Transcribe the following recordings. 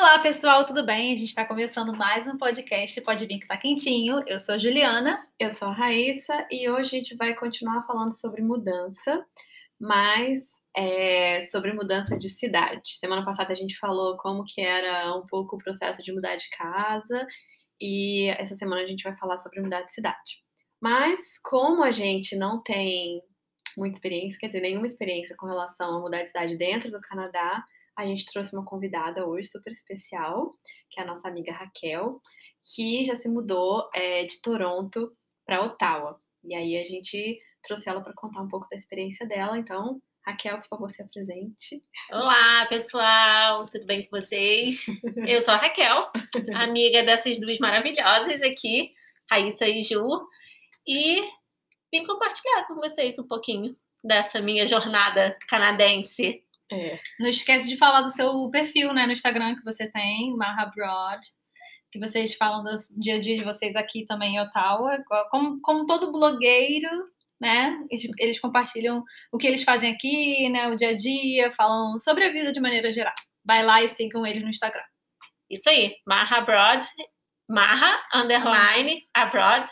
Olá, pessoal, tudo bem? A gente está começando mais um podcast Pode Vir Que Tá Quentinho. Eu sou a Juliana. Eu sou a Raíssa e hoje a gente vai continuar falando sobre mudança, mas é, sobre mudança de cidade. Semana passada a gente falou como que era um pouco o processo de mudar de casa e essa semana a gente vai falar sobre mudar de cidade. Mas como a gente não tem muita experiência, quer dizer, nenhuma experiência com relação a mudar de cidade dentro do Canadá, a gente trouxe uma convidada hoje super especial, que é a nossa amiga Raquel, que já se mudou é, de Toronto para Ottawa. E aí a gente trouxe ela para contar um pouco da experiência dela. Então, Raquel, por favor, se apresente. Olá, pessoal, tudo bem com vocês? Eu sou a Raquel, amiga dessas duas maravilhosas aqui, Raíssa e Ju, e vim compartilhar com vocês um pouquinho dessa minha jornada canadense é. Não esquece de falar do seu perfil, né, no Instagram que você tem, Marra Broad, que vocês falam do dia a dia de vocês aqui também em Ottawa. Como, como todo blogueiro, né, eles, eles, compartilham o que eles fazem aqui, né, o dia a dia, falam sobre a vida de maneira geral. Vai lá e sigam eles no Instagram. Isso aí, Marra Broad, Marra, underline, abroad.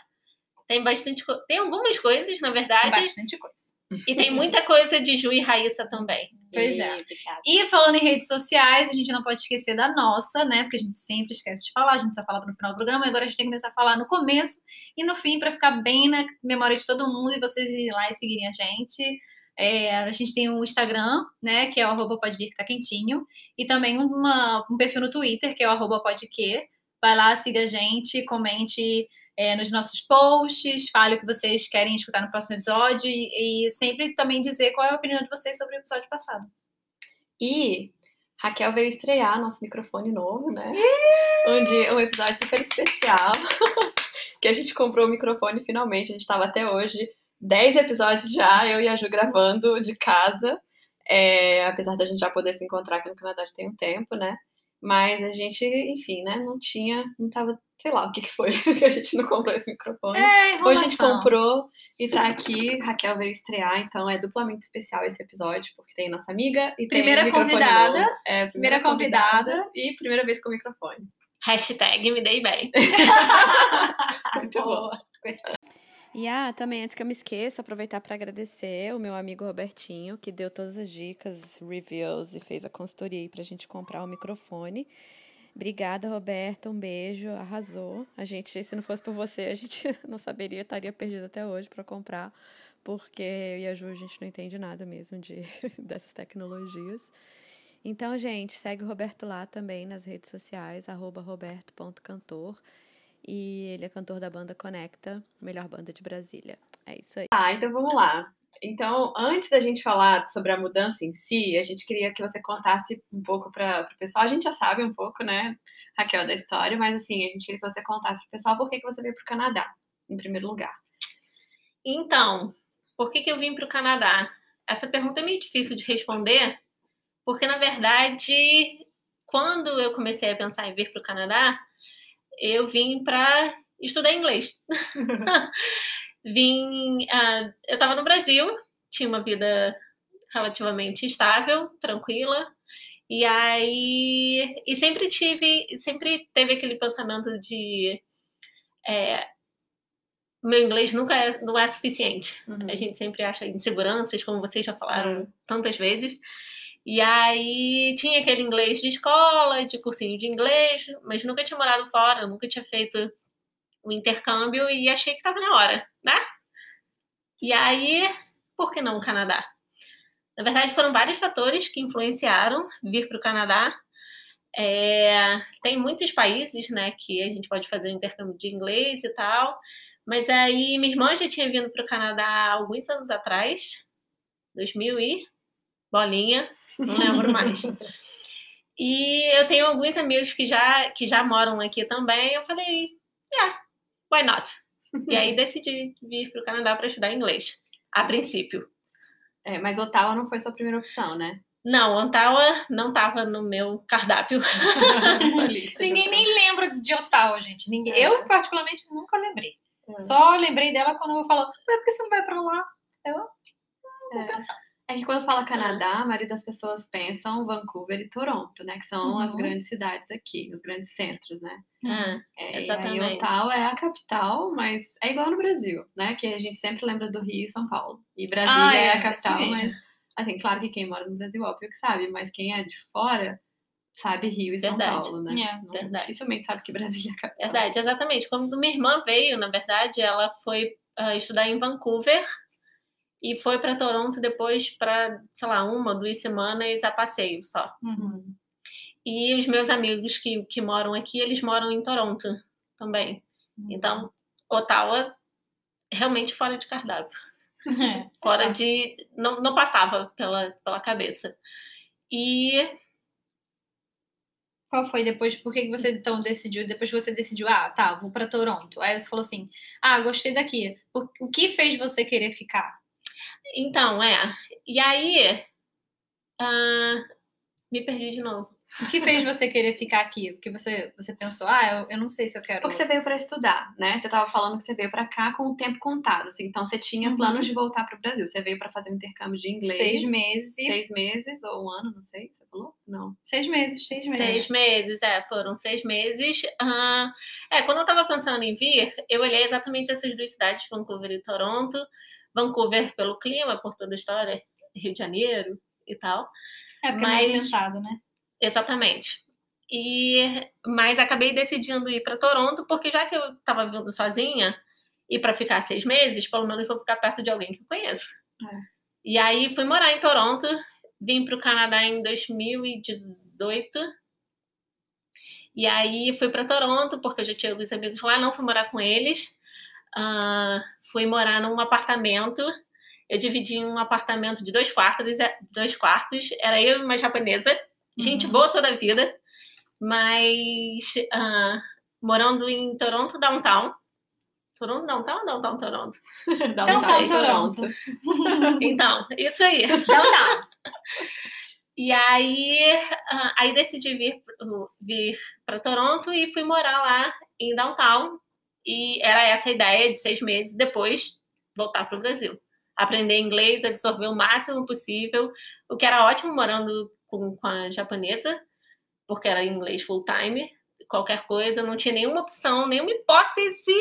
Tem bastante, tem algumas coisas, na verdade. Tem bastante coisa. E tem muita coisa de Ju e Raíssa também. Pois é. E falando em redes sociais, a gente não pode esquecer da nossa, né? Porque a gente sempre esquece de falar, a gente só fala no final do programa, e agora a gente tem que começar a falar no começo e no fim, para ficar bem na memória de todo mundo e vocês irem lá e seguirem a gente. É, a gente tem um Instagram, né, que é o arroba pode vir que tá quentinho, e também uma, um perfil no Twitter, que é o arroba pode que. Vai lá, siga a gente, comente é, nos nossos posts, fale o que vocês querem escutar no próximo episódio e, e, sempre também dizer qual é a opinião de vocês sobre o episódio passado. E Raquel veio estrear nosso microfone novo, né? Um, dia, um episódio super especial, que a gente comprou o microfone finalmente, a gente estava até hoje 10 episódios já, eu e a Ju gravando de casa, é, apesar da gente já poder se encontrar aqui no Canadá já tem um tempo, né? Mas a gente, enfim, né, não tinha, não tava, sei lá o que, que foi que a gente não comprou esse microfone. É, Hoje a gente comprou e tá aqui. Raquel veio estrear, então é duplamente especial esse episódio, porque tem nossa amiga e primeira tem convidada. Novo. É, primeira, primeira convidada. convidada. E primeira vez com o microfone. Hashtag me dei bem. Muito bom. E ah, também, antes que eu me esqueça, aproveitar para agradecer o meu amigo Robertinho, que deu todas as dicas, reviews e fez a consultoria aí pra gente comprar o microfone. Obrigada, Roberto. Um beijo. Arrasou. A gente, se não fosse por você, a gente não saberia, estaria perdido até hoje para comprar, porque eu e a Ju, a gente não entende nada mesmo de, dessas tecnologias. Então, gente, segue o Roberto lá também nas redes sociais, roberto.cantor. E ele é cantor da banda Conecta, melhor banda de Brasília. É isso aí. Ah, então vamos lá. Então, antes da gente falar sobre a mudança em si, a gente queria que você contasse um pouco para o pessoal. A gente já sabe um pouco, né, Raquel, da história, mas assim, a gente queria que você contasse para o pessoal por que, que você veio para o Canadá, em primeiro lugar. Então, por que, que eu vim para o Canadá? Essa pergunta é meio difícil de responder, porque na verdade, quando eu comecei a pensar em vir para o Canadá, eu vim para estudar inglês. vim. Uh, eu estava no Brasil, tinha uma vida relativamente estável, tranquila. E aí. E sempre tive. Sempre teve aquele pensamento de. É, meu inglês nunca é, não é suficiente. Uhum. A gente sempre acha inseguranças, como vocês já falaram uhum. tantas vezes. E aí tinha aquele inglês de escola, de cursinho de inglês, mas nunca tinha morado fora, nunca tinha feito o intercâmbio e achei que estava na hora, né? E aí, por que não o Canadá? Na verdade, foram vários fatores que influenciaram vir para o Canadá. É, tem muitos países, né, que a gente pode fazer o intercâmbio de inglês e tal. Mas aí minha irmã já tinha vindo para o Canadá há alguns anos atrás, 2000 e bolinha, não lembro mais. E eu tenho alguns amigos que já, que já moram aqui também. Eu falei, yeah, why not? E aí decidi vir para o Canadá para estudar inglês, a princípio. É, mas Ottawa não foi sua primeira opção, né? Não, Ottawa não estava no meu cardápio. Ninguém nem lembra de Ottawa, gente. Ninguém, é. Eu, particularmente, nunca lembrei. É. Só lembrei dela quando eu falo, por que você não vai para lá? Eu, é. É que quando fala Canadá, a maioria das pessoas pensam Vancouver e Toronto, né? Que são Uhum. as grandes cidades aqui, os grandes centros, né? Ah, É, Exatamente. E aí Ottawa é a capital, mas é igual no Brasil, né? Que a gente sempre lembra do Rio e São Paulo. E Brasília Ah, é, é, a capital, mas assim, claro que quem mora no Brasil, óbvio que sabe, mas quem é de fora sabe Rio e São Verdade. Paulo, né? É, Não- verdade. Dificilmente sabe que Brasília é a capital. Verdade, exatamente. Quando minha irmã veio, na verdade, ela foi ah, estudar em Vancouver e foi para Toronto depois para, sei lá, uma, duas semanas a passeio só. Uhum. E os meus amigos que, que moram aqui, eles moram em Toronto também. Então, Ottawa realmente fora de cardápio. É, Fora de. Não, não passava pela, pela cabeça. E Qual foi depois? Por que você então decidiu? Depois que você decidiu, ah, tá, vou pra Toronto. Aí você falou assim, ah, gostei daqui. O que fez você querer ficar? Então, é. E aí. ah, me perdi de novo. O que fez você querer ficar aqui? Porque você, você pensou, ah, eu, eu não sei se eu quero. Porque você veio para estudar, né? Você tava falando que você veio para cá com o tempo contado, assim, então você tinha Uhum. planos de voltar para o Brasil. Você veio para fazer um intercâmbio de inglês. seis meses. Seis meses ou um ano, não sei. Você falou? Não. Seis meses, seis meses. Seis meses, é, foram seis meses. Ah, é, quando eu tava pensando em vir, eu olhei exatamente essas duas cidades, Vancouver e Toronto. Vancouver pelo clima, por toda a história, Rio de Janeiro e tal. É porque Mas- é movimentado, né? Exatamente. E mas acabei decidindo ir para Toronto porque já que eu estava vindo sozinha e para ficar seis meses, pelo menos vou ficar perto de alguém que eu conheço. É. E aí fui morar em Toronto, vim para o Canadá em 2018. E aí fui para Toronto porque eu já tinha alguns amigos lá, não fui morar com eles. Ah, fui morar num apartamento. Eu dividi um apartamento de dois quartos, é, dois quartos. Era eu e uma japonesa, gente Uhum. boa toda a vida, mas ah, morando em Toronto downtown. Toronto downtown ou downtown Toronto? Então, um só em Toronto. Então, isso aí. Então tá. E aí, ah, aí decidi vir, vir para Toronto e fui morar lá em downtown. E era essa a ideia de seis meses depois voltar para o Brasil. Aprender inglês, absorver o máximo possível, o que era ótimo morando com, com a japonesa, porque era inglês full time, qualquer coisa, não tinha nenhuma opção, nenhuma hipótese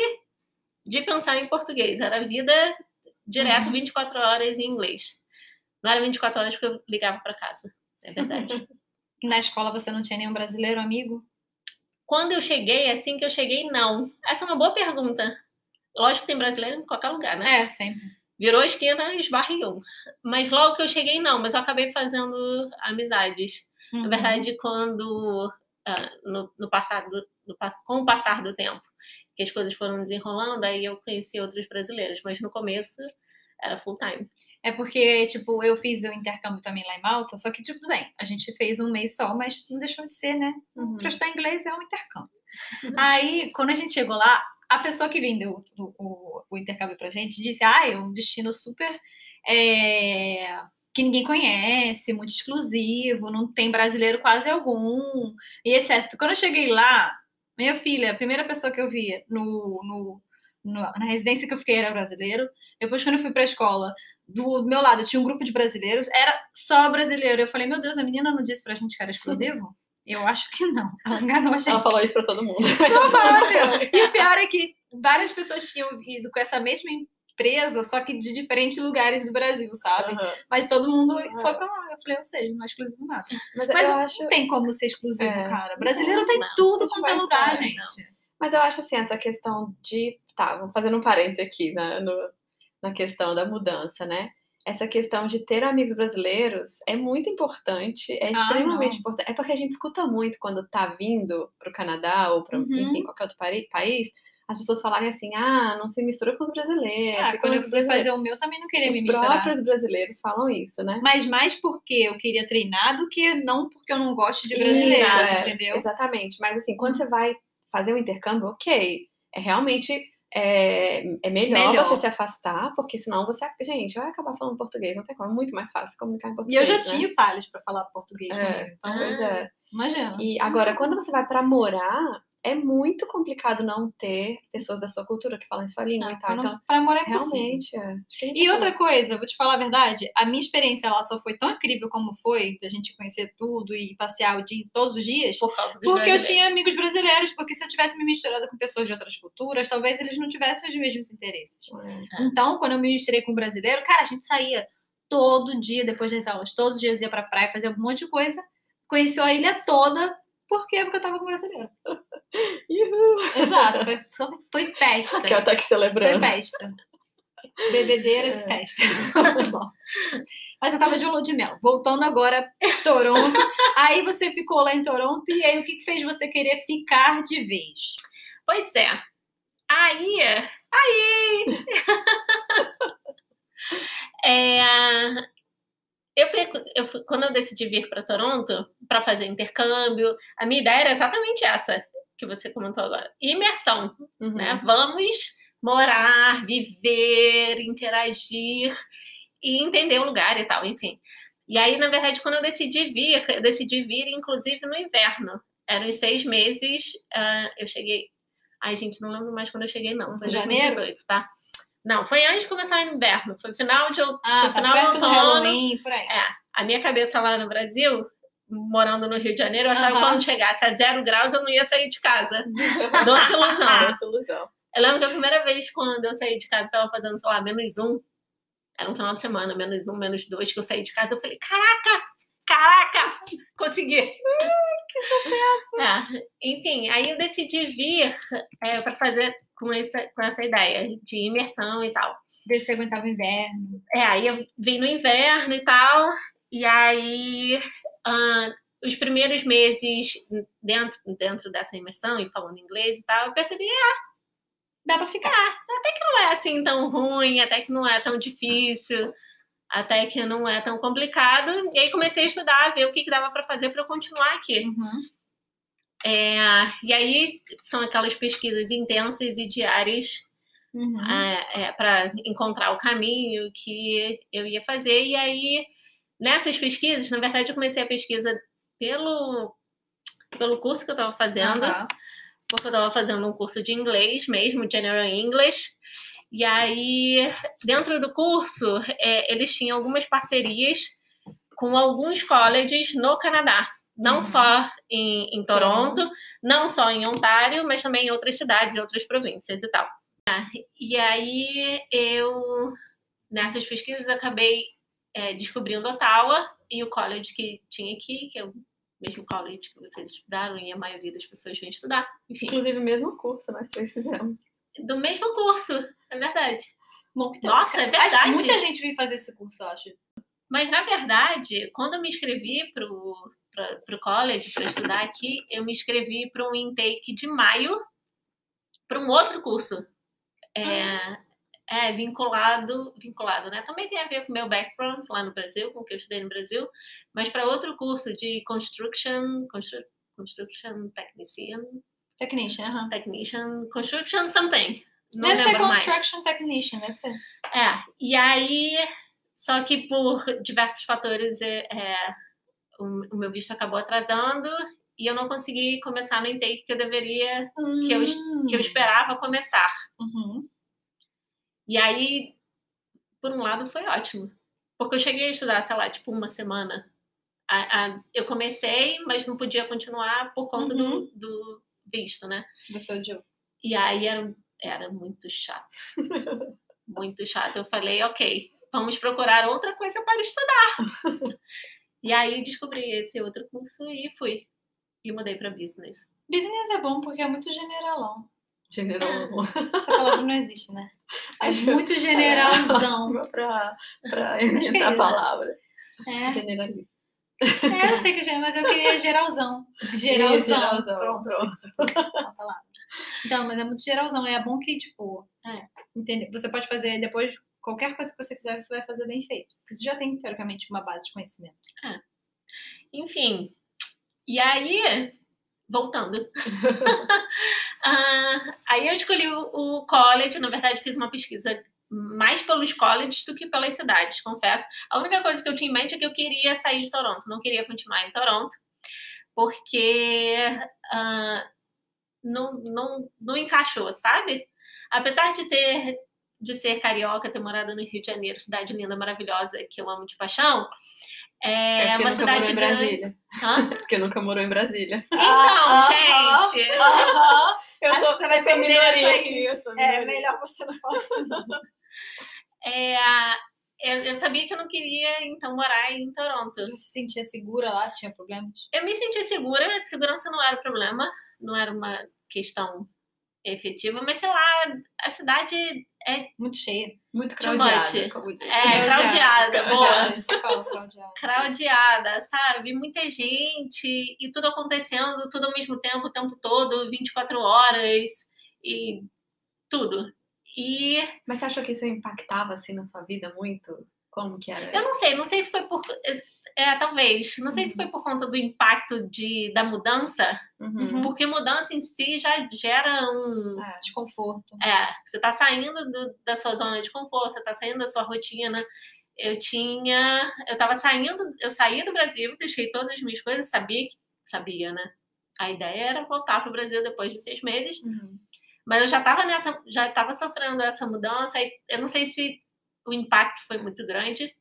de pensar em português. Era vida direto Uhum. 24 horas em inglês. Não era 24 horas porque eu ligava para casa. É verdade. Na escola você não tinha nenhum brasileiro amigo? Quando eu cheguei, assim que eu cheguei, não. Essa é uma boa pergunta. Lógico que tem brasileiro em qualquer lugar, né? É, sempre. Virou a esquina e esbarriou. Mas logo que eu cheguei, não. Mas eu acabei fazendo amizades. Uhum. Na verdade, quando ah, no, no passado, no com o passar do tempo, que as coisas foram desenrolando, aí eu conheci outros brasileiros. Mas no começo era full time. É porque, tipo, eu fiz o intercâmbio também lá em Malta, só que, tipo, tudo bem, a gente fez um mês só, mas não deixou de ser, né? Uhum. Pra estudar inglês é um intercâmbio. Aí, quando a gente chegou lá, a pessoa que vendeu o, o, o intercâmbio pra gente disse: ah, é um destino super. é, que ninguém conhece, muito exclusivo, não tem brasileiro quase algum, e etc. Quando eu cheguei lá, minha filha, a primeira pessoa que eu vi no, no- na residência que eu fiquei era brasileiro. Depois, quando eu fui pra escola, do meu lado tinha um grupo de brasileiros, era só brasileiro. Eu falei, meu Deus, a menina não disse pra gente que era exclusivo? Eu acho que não. Ela enganou a gente. Ela falou isso pra todo mundo. Provável. E o pior é que várias pessoas tinham ido com essa mesma empresa, só que de diferentes lugares do Brasil, sabe? Uhum. Mas todo mundo Ah. foi pra lá. Eu falei, ou seja, não é exclusivo nada. Mas, Mas eu acho. Não tem como ser exclusivo, É. cara. Brasileiro tem Não, tudo não quanto é lugar, gente. Mas eu acho assim, essa questão de. Tá, vou fazendo um parênteses aqui na, no- na questão da mudança, né? Essa questão de ter amigos brasileiros é muito importante, é Ah, extremamente não. importante. É porque a gente escuta muito quando tá vindo pro Canadá ou para Uhum. qualquer outro país, as pessoas falarem assim: ah, não se mistura com os brasileiros. Ah, quando eu fui fazer brasileiros." o meu, também não queria me Os misturar. próprios brasileiros falam isso, né? Mas mais porque eu queria treinar do que não porque eu não gosto de brasileiros, Isso, é, entendeu? Exatamente. Mas assim, quando você vai fazer um intercâmbio, ok. É realmente é, é melhor, Melhor. você se afastar, porque senão você. Gente, vai acabar falando português, não tem como. É muito mais fácil comunicar em E português. eu já né? tinha o Thales pra falar português É. comigo. Então, Pois é. imagina. E agora, quando você vai pra morar, é muito complicado não ter pessoas da sua cultura que falam sua língua e tal. Então, para morar é possível. realmente. É. E outra coisa, vou te falar a verdade, a minha experiência lá só foi tão incrível como foi, da gente conhecer tudo e passear o dia, todos os dias, Por causa porque eu tinha amigos brasileiros, porque se eu tivesse me misturado com pessoas de outras culturas, talvez eles não tivessem os mesmos interesses. É. Então, quando eu me misturei com um brasileiro, cara, a gente saía todo dia depois das aulas, todos os dias ia pra praia, fazia um monte de coisa, conheceu a ilha toda, por quê? Porque eu tava com um brasileiro. Uhul. Exato, foi, foi festa. Que ela tá aqui Foi celebrando. festa. Bebedeiras É. festa. Muito bom. Mas eu tava de lua de mel. Voltando agora pra Toronto. aí você ficou lá em Toronto e aí o que que fez você querer ficar de vez? Pois é. Aí. Aí! é, eu, eu quando eu decidi vir para Toronto para fazer intercâmbio, a minha ideia era exatamente essa que você comentou agora: imersão. Uhum. né? Vamos morar, viver, interagir e entender o lugar e tal, enfim. E aí, na verdade, quando eu decidi vir, eu decidi vir, inclusive, no inverno. Eram os seis meses, ah, eu cheguei... Ai, gente, não lembro mais quando eu cheguei, não. Foi em Janeiro? 2018, tá? Não, foi antes de começar o inverno. Foi final de... Ah, foi tá final do outono. Halloween, por aí. É, a minha cabeça lá no Brasil, morando no Rio de Janeiro, eu achava que Aham. quando chegasse a zero graus, eu não ia sair de casa. Doce ilusão. Essa ilusão. Eu lembro que a primeira vez quando eu saí de casa, estava fazendo, sei lá, menos um. Era um final de semana, menos um, menos dois, que eu saí de casa. Eu falei, caraca, caraca, consegui. que sucesso! enfim, aí eu decidi vir para fazer com essa, com essa ideia de imersão e tal. Se aguentava o inverno. É, aí eu vim no inverno e tal, e aí ah, os primeiros meses dentro, dentro dessa imersão e falando inglês e tal, eu percebi, Dá pra ficar. não é assim tão ruim, até que não é tão difícil, até que não é tão complicado. E aí comecei a estudar, ver o que, que dava para fazer para eu continuar aqui. Uhum. É, e aí são aquelas pesquisas intensas e diárias Uhum. para encontrar o caminho que eu ia fazer. E aí, nessas pesquisas, na verdade, eu comecei a pesquisa pelo, pelo curso que eu estava fazendo Aham. porque eu estava fazendo um curso de inglês mesmo, General English. E aí, dentro do curso, é, eles tinham algumas parcerias com alguns colleges no Canadá. Não Uhum. só em, em Toronto, não só em Ontário, mas também em outras cidades e outras províncias e tal. E aí, eu, nessas pesquisas, acabei é, descobrindo Ottawa e o college que tinha aqui, que é o mesmo college que vocês estudaram e a maioria das pessoas vem estudar. Enfim, Inclusive, o mesmo curso nós três fizemos. do mesmo curso, é verdade. Bom, Nossa, é Acho verdade. muita gente veio fazer esse curso, eu acho. Mas, na verdade, quando eu me inscrevi pra, pro college para estudar aqui, eu me inscrevi para um intake de maio para um outro curso. É, é vinculado, vinculado, né? Também tem a ver com o meu background lá no Brasil, com o que eu estudei no Brasil, mas para outro curso de construction, constru, construction technician, Technician, aham. technician, construction something. Não Deve ser lembro mais. construction technician, deve ser. É, e aí, só que por diversos fatores, é, é, o, o meu visto acabou atrasando e eu não consegui começar no intake que eu deveria, que eu, Hum. que eu esperava começar. Uhum. E aí, por um lado, foi ótimo. Porque eu cheguei a estudar, sei lá, tipo uma semana. A- a- eu comecei, mas não podia continuar por conta Uhum. do, do visto, né? Você odiou. E aí era, era muito chato. muito chato. Eu falei, ok, vamos procurar outra coisa para estudar. e aí descobri esse outro curso e fui. E mudei para business. Business é bom porque é muito generalão. General. Essa palavra não existe, né? É Acho- muito generalzão. que é inventar a palavra. É, Generalista. é, eu sei que é mas eu queria geralzão. Geralzão. Geralzão, Pronto. pronto. a palavra. Então, mas é muito geralzão. É bom que, tipo, É. entendeu? Você pode fazer depois qualquer coisa que você quiser, você vai fazer bem feito. Porque você já tem, teoricamente, uma base de conhecimento. Enfim. E aí, voltando. Ah, aí eu escolhi o, o college, na verdade fiz uma pesquisa mais pelos colleges do que pelas cidades, confesso. A única coisa que eu tinha em mente é que eu queria sair de Toronto, não queria continuar em Toronto, porque ah, não, não, não encaixou, sabe? Apesar de ter de ser carioca, ter morado no Rio de Janeiro, cidade linda, maravilhosa, que eu amo de paixão, é, É uma nunca cidade grande. Porque nunca morou em Brasília. Então, Ah, gente, Aham. Eu Acho sou, que você vai perder minoria aqui. É minoria. melhor você não falar isso. é, eu, eu sabia que eu não queria, então, morar em Toronto. Você se sentia segura lá? Tinha problemas? Eu me senti segura, segurança não era problema, não era uma questão efetiva, mas sei lá, a cidade é, Muito cheia. Muito craudiada. much. como diz. é craudiada, boa. Craudiada, sabe? Muita gente e tudo acontecendo, tudo ao mesmo tempo, o tempo todo, 24 horas e tudo. E Mas você achou que isso impactava assim na sua vida muito? Como que era? eu não sei, não sei se foi por. É, talvez. Não sei se foi por conta do impacto de, da mudança, Uhum. porque mudança em si já gera um. É. Desconforto. É, você tá saindo do- da sua zona de conforto, você tá saindo da sua rotina. Eu tinha. Eu tava saindo, eu saí do Brasil, deixei todas as minhas coisas, sabia que. Sabia, né? A ideia era voltar pro Brasil depois de seis meses. Uhum. Mas eu já estava nessa, já estava sofrendo essa mudança. E eu não sei se o impacto foi muito grande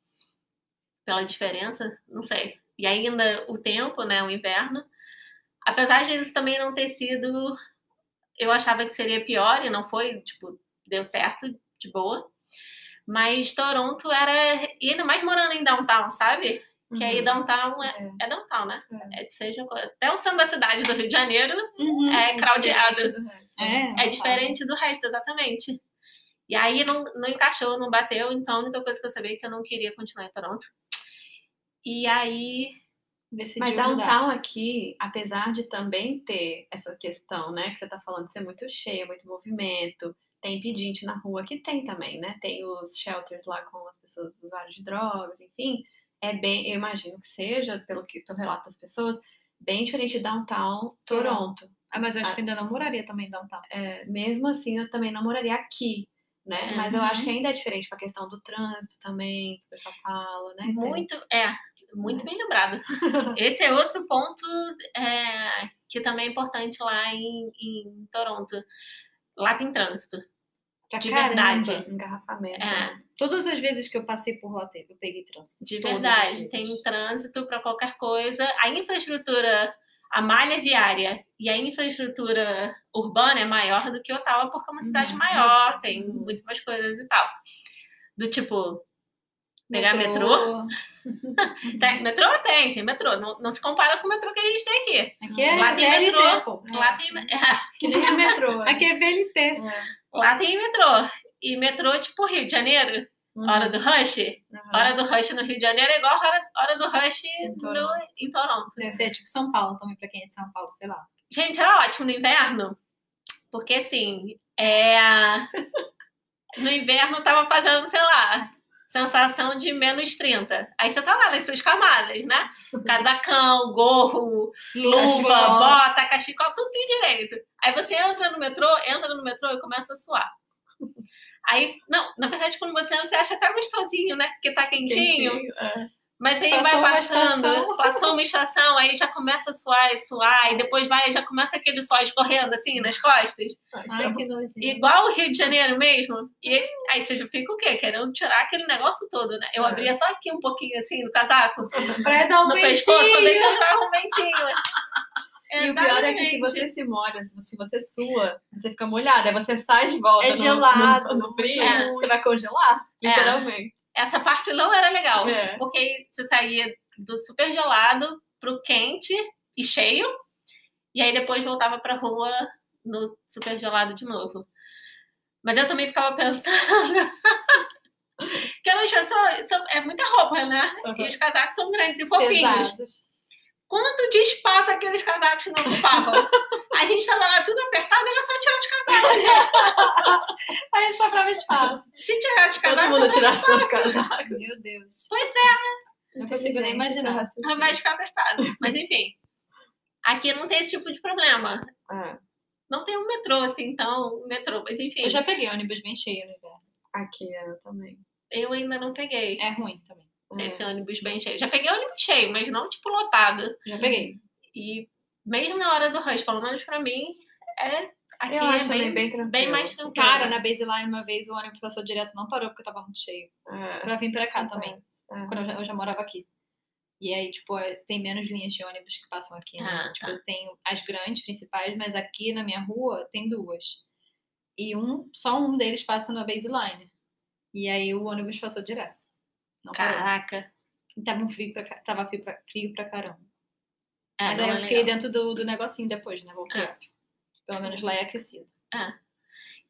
pela diferença, não sei. E ainda o tempo, né, o inverno. Apesar de isso também não ter sido, eu achava que seria pior e não foi, tipo, deu certo, de boa. Mas Toronto era, e ainda mais morando em downtown, sabe? Que aí Uhum. downtown é, é downtown, né? É, seja, até o centro da cidade do Rio de Janeiro Uhum. é craudiado. Diferente do resto. É, É diferente do resto, exatamente. E aí não, não encaixou, não bateu, então a única coisa que eu sabia é que eu não queria continuar em Toronto. E aí. Decidiu Mas mudar. downtown aqui, apesar de também ter essa questão, né, que você tá falando de ser muito cheio, muito movimento, tem pedinte na rua que tem também, né? Tem os shelters lá com as pessoas usuários de drogas, enfim. É bem, eu imagino que seja, pelo que pelo relato das pessoas, bem diferente de downtown Toronto. Ah, mas eu acho que ainda não moraria também em downtown. É, mesmo assim, eu também não moraria aqui, né? Mas eu Uhum. acho que ainda é diferente com a questão do trânsito também, que o pessoal fala, né? Muito. É, muito bem lembrado. Esse é outro ponto é, que também é importante lá em, em Toronto. Lá tem trânsito. Pra De caramba. verdade. Engarrafamento. É, Todas as vezes que eu passei por lá, teve, eu peguei trânsito. de Todas as verdade. Tem trânsito para qualquer coisa. A infraestrutura, a malha viária e a infraestrutura urbana é maior do que Ottawa, porque é uma cidade Nossa. maior, tem muito mais coisas e tal. Do tipo, pegar metrô. Tem, metrô tem, tem metrô. Não, não se compara com o metrô que a gente tem aqui. Aqui é Lá tem VLT, metrô. pô. Lá tem, Que nem a metrô. Aqui é VLT. É. lá tem metrô. E metrô, tipo Rio de Janeiro, Uhum. hora do rush. Uhum. Hora do rush no Rio de Janeiro é igual hora, hora do rush no, Toronto. em Toronto. Deve ser tipo São Paulo também, pra quem é de São Paulo, sei lá. Gente, era ótimo no inverno, porque assim, é... no inverno tava fazendo, sei lá, sensação de menos 30. Aí você tá lá nas suas camadas, né? Casacão, gorro, luva, Cachecol. bota, cachecol, tudo tem direito. Aí você entra no metrô, entra no metrô e começa a suar. Aí, não, na verdade, quando você entra, você acha até gostosinho, né? Porque tá quentinho. Quentinho, é. Mas aí Passou vai passando, passou uma estação, aí já começa a suar e suar, e depois vai, já começa aquele sol escorrendo assim nas costas, Ai, que nojento. igual o Rio de Janeiro mesmo. E aí você já fica o quê? Querendo tirar aquele negócio todo, né? Eu É. abria só aqui um pouquinho assim no casaco, Pra dar um no pescoço, pra ver se eu um ventinho. E o pior é que se Exatamente. você se molha, se você sua, você fica molhada, aí você sai de volta É no, gelado, no, no frio, é. você vai congelar, É. literalmente. Essa parte não era legal, É. porque você saía do super gelado pro quente e cheio, e aí depois voltava pra rua no super gelado de novo. Mas eu também ficava pensando que elas são, são- é muita roupa, né? E Uhum. os casacos são grandes e fofinhos. Pesados. Quanto de espaço aqueles casacos não ocupavam? A gente tava lá tudo apertado, era só tirar os casacos, gente. Aí sobrava espaço. Se tirar os Todo casacos, mundo você tirar seus casacos. Meu Deus. Pois Não consigo nem imaginar. vai ficar apertado. Mas enfim, aqui não tem esse tipo de problema. É, Não tem um metrô assim, então, um metrô, mas enfim, Eu já peguei ônibus bem cheio no inverno. aqui é, eu também. eu ainda não peguei É ruim também. É. esse ônibus bem cheio. Já peguei ônibus cheio, mas não tipo lotado. Já peguei. E mesmo na hora do rush, pelo menos pra mim, é aqui eu é acho bem, bem tranquilo. bem mais tranquilo. Cara, na baseline, uma vez o ônibus passou direto, não parou porque tava muito cheio. É, Pra vir pra cá também, é. quando eu já, eu já morava aqui. E aí, tipo, é- tem menos linhas de ônibus que passam aqui, né? Ah, tipo, tá. eu tenho as grandes, principais, mas aqui na minha rua tem duas. E um, só um deles passa na baseline. E aí o ônibus passou direto. Não. Caraca. E tava um frio pra, tava frio pra, frio pra caramba. É, Mas aí eu é fiquei legal. dentro do, do negocinho depois, né? Voltei. Ah. Pelo menos lá é aquecido.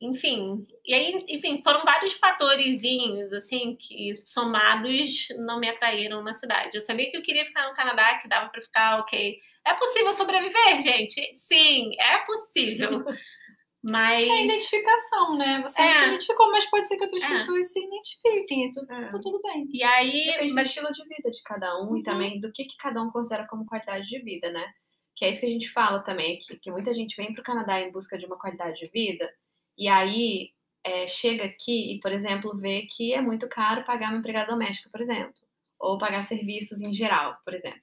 Enfim, e aí, enfim, foram vários fatorezinhos, assim, que somados não me atraíram na cidade. Eu sabia que eu queria ficar no Canadá, que dava pra ficar ok. É possível sobreviver, gente? Sim, é possível. Mas. É a identificação, né? Você não É. se identificou, mas pode ser que outras É. pessoas se identifiquem. E tudo, É. tudo, tudo bem. E aí. Depende do Mas, estilo de vida de cada um Uhum. e também do que, que cada um considera como qualidade de vida, né? Que é isso que a gente fala também aqui, que muita gente vem para o Canadá em busca de uma qualidade de vida e aí é, chega aqui e, por exemplo, vê que é muito caro pagar uma empregada doméstica, por exemplo, ou pagar serviços em geral, por exemplo.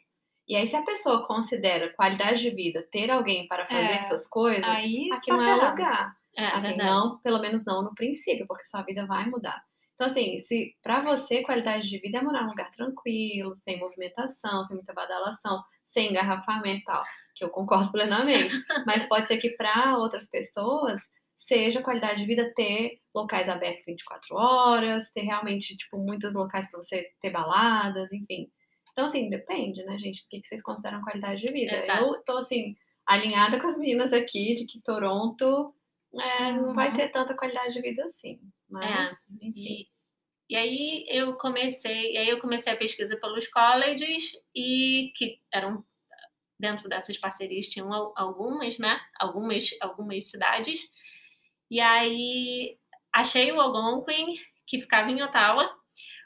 E aí, se a pessoa considera qualidade de vida ter alguém para fazer É, suas coisas, aí aqui tá não é ferrado. lugar. é, Assim, verdade. não, pelo menos não no princípio, porque sua vida vai mudar. Então, assim, se para você qualidade de vida é morar num lugar tranquilo, sem movimentação, sem muita badalação, sem engarrafamento e tal, que eu concordo plenamente. Mas pode ser que para outras pessoas seja qualidade de vida ter locais abertos 24 horas, ter realmente, tipo, muitos locais para você ter baladas, enfim. Então, assim, depende, né, gente, do que que vocês consideram qualidade de vida. Exato. Eu tô, assim, alinhada com as meninas aqui de que Toronto é, não vai Uhum. ter tanta qualidade de vida assim. Mas, enfim. E, e aí eu comecei, e aí eu comecei a pesquisa pelos colleges e que eram dentro dessas parcerias tinham al- algumas, né? Algumas, algumas cidades. E aí achei o Algonquin que ficava em Ottawa,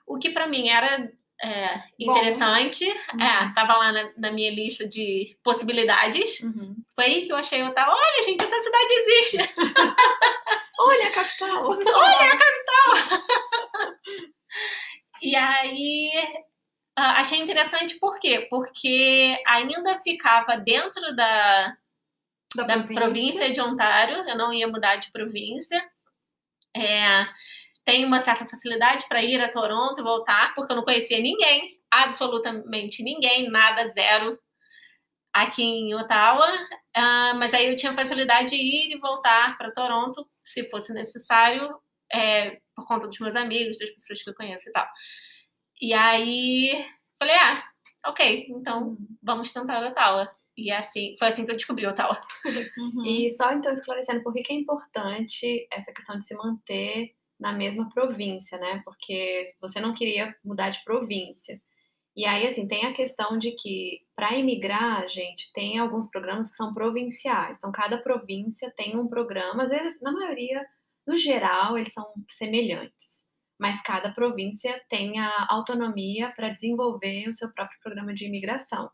o que para mim era é, Bom. interessante. É, tava lá na, na minha lista de possibilidades. Uhum. Foi aí que eu achei Ottawa. Olha, gente, essa cidade existe. Olha a capital! Olha a capital! e aí achei interessante por quê? Porque ainda ficava dentro da, da província. de Ontário, eu não ia mudar de província. É, tenho uma certa facilidade para ir a Toronto e voltar, porque eu não conhecia ninguém, absolutamente ninguém, nada, zero, aqui em Ottawa. Ah, mas aí eu tinha facilidade de ir e voltar para Toronto, se fosse necessário, é, por conta dos meus amigos, das pessoas que eu conheço e tal. E aí falei, ah, ok, então vamos tentar Ottawa. E assim, foi assim que eu descobri Ottawa. Uhum. E só então esclarecendo por que é importante essa questão de se manter na mesma província, né? Porque você não queria mudar de província. E aí, assim, tem a questão de que para imigrar, gente, tem alguns programas que são provinciais. Então, cada província tem um programa, às vezes, na maioria, no geral, eles são semelhantes. Mas cada província tem a autonomia para desenvolver o seu próprio programa de imigração.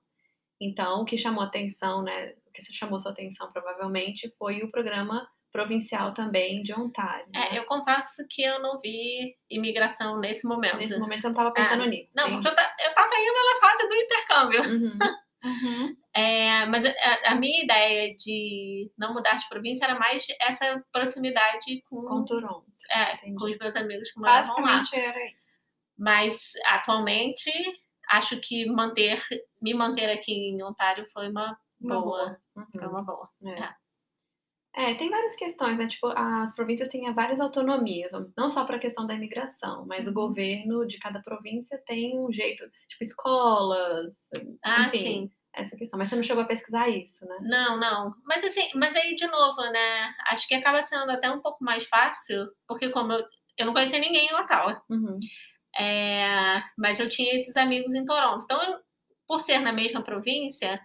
Então, o que chamou atenção, né? O que chamou sua atenção provavelmente foi o programa provincial também de Ontário. É, né? eu confesso que eu não vi imigração nesse momento. Nesse momento você não estava pensando nisso. Não, porque eu, ta- eu tava indo na fase do intercâmbio. Uhum. Uhum. É, mas a, a minha ideia de não mudar de província era mais essa proximidade com, Com Toronto. é, entendi. com os meus amigos que moravam lá. Basicamente era isso. Mas atualmente acho que manter, me manter aqui em Ontário foi uma Uma boa. Uhum. Foi uma boa. É. Tá. É, tem várias questões, né? Tipo, as províncias têm várias autonomias, não só para a questão da imigração, mas o Uhum. governo de cada província tem um jeito, tipo, escolas, Ah, enfim, sim. essa questão. Mas você não chegou a pesquisar isso, né? Não, não. Mas assim, mas aí de novo, né? Acho que acaba sendo até um pouco mais fácil, porque como eu, eu não conhecia ninguém em Ottawa. Uhum. É, mas eu tinha esses amigos em Toronto. Então, eu- por ser na mesma província,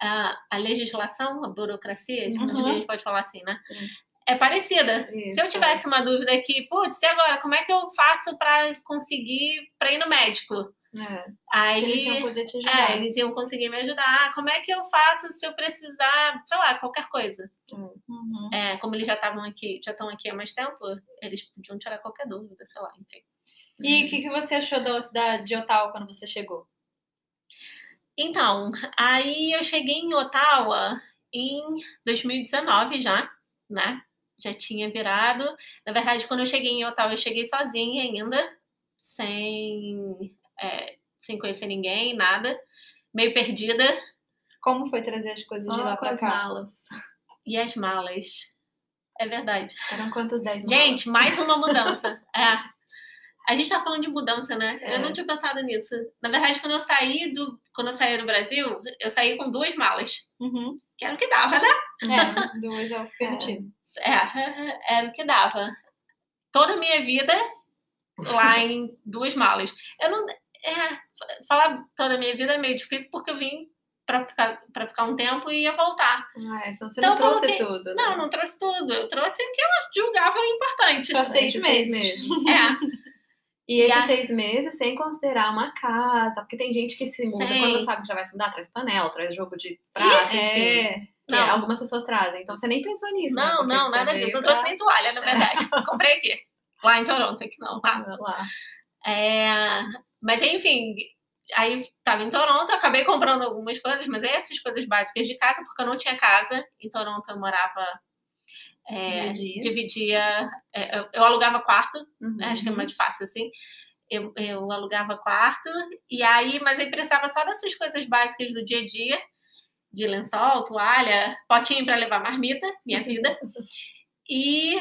a, a legislação, a burocracia, Uhum. acho que a gente pode falar assim, né? Sim. É parecida. Isso, Se eu tivesse uma dúvida aqui, putz, e agora, como é que eu faço para conseguir para ir no médico? É. Que eles iam Aí, poder te é, ajudar. eles iam conseguir me ajudar. Ah, como é que eu faço se eu precisar, sei lá, qualquer coisa? Uhum. É, como eles já estavam aqui, já estão aqui há mais tempo, eles podiam tirar qualquer dúvida, sei lá, enfim. E o que, que você achou da cidade de Ottawa quando você chegou? Então, aí eu cheguei em Ottawa em 2019 já, né? Já tinha virado. Na verdade, quando eu cheguei em Ottawa, eu cheguei sozinha ainda, sem, é, sem conhecer ninguém, nada, meio perdida. Como foi trazer as coisas de Ah, lá pra as cá? malas. E as malas. É verdade. Eram quantas 10 malas? Gente, mais uma mudança. É. A gente tá falando de mudança, né? É. Eu não tinha pensado nisso. Na verdade, quando eu saí do, quando eu saí do Brasil, eu saí com duas malas, Uhum. que era o que dava, né? É, duas é o permitido. É, era o que dava. Toda a minha vida lá em duas malas. Eu não. É, falar toda a minha vida é meio difícil porque eu vim pra ficar, pra ficar um tempo e ia voltar. Ah, é, então você Então, não trouxe coloquei- tudo, né? Não, não trouxe tudo. Eu trouxe o que eu julgava importante. Pra seis Esses meses. É. E esses E a- seis meses sem considerar uma casa, porque tem gente que se muda Sim. quando sabe que já vai se mudar, traz panela, traz jogo de prata, enfim. É. Não. algumas pessoas trazem. Então você nem pensou nisso. né? Não, Porque não, nada disso. Não pra- trouxe nem toalha, na verdade. Comprei aqui. Lá em Toronto, aqui não. Lá. lá. É, mas enfim, aí tava em Toronto, eu acabei comprando algumas coisas, mas é essas coisas básicas de casa, porque eu não tinha casa. Em Toronto eu morava. É, Dividia. dividia. é, eu, eu alugava quarto, Uhum. né, acho que é mais fácil assim. Eu, eu alugava quarto, e aí, mas aí precisava só dessas coisas básicas do dia a dia, de lençol, toalha, potinho para levar marmita, minha vida. E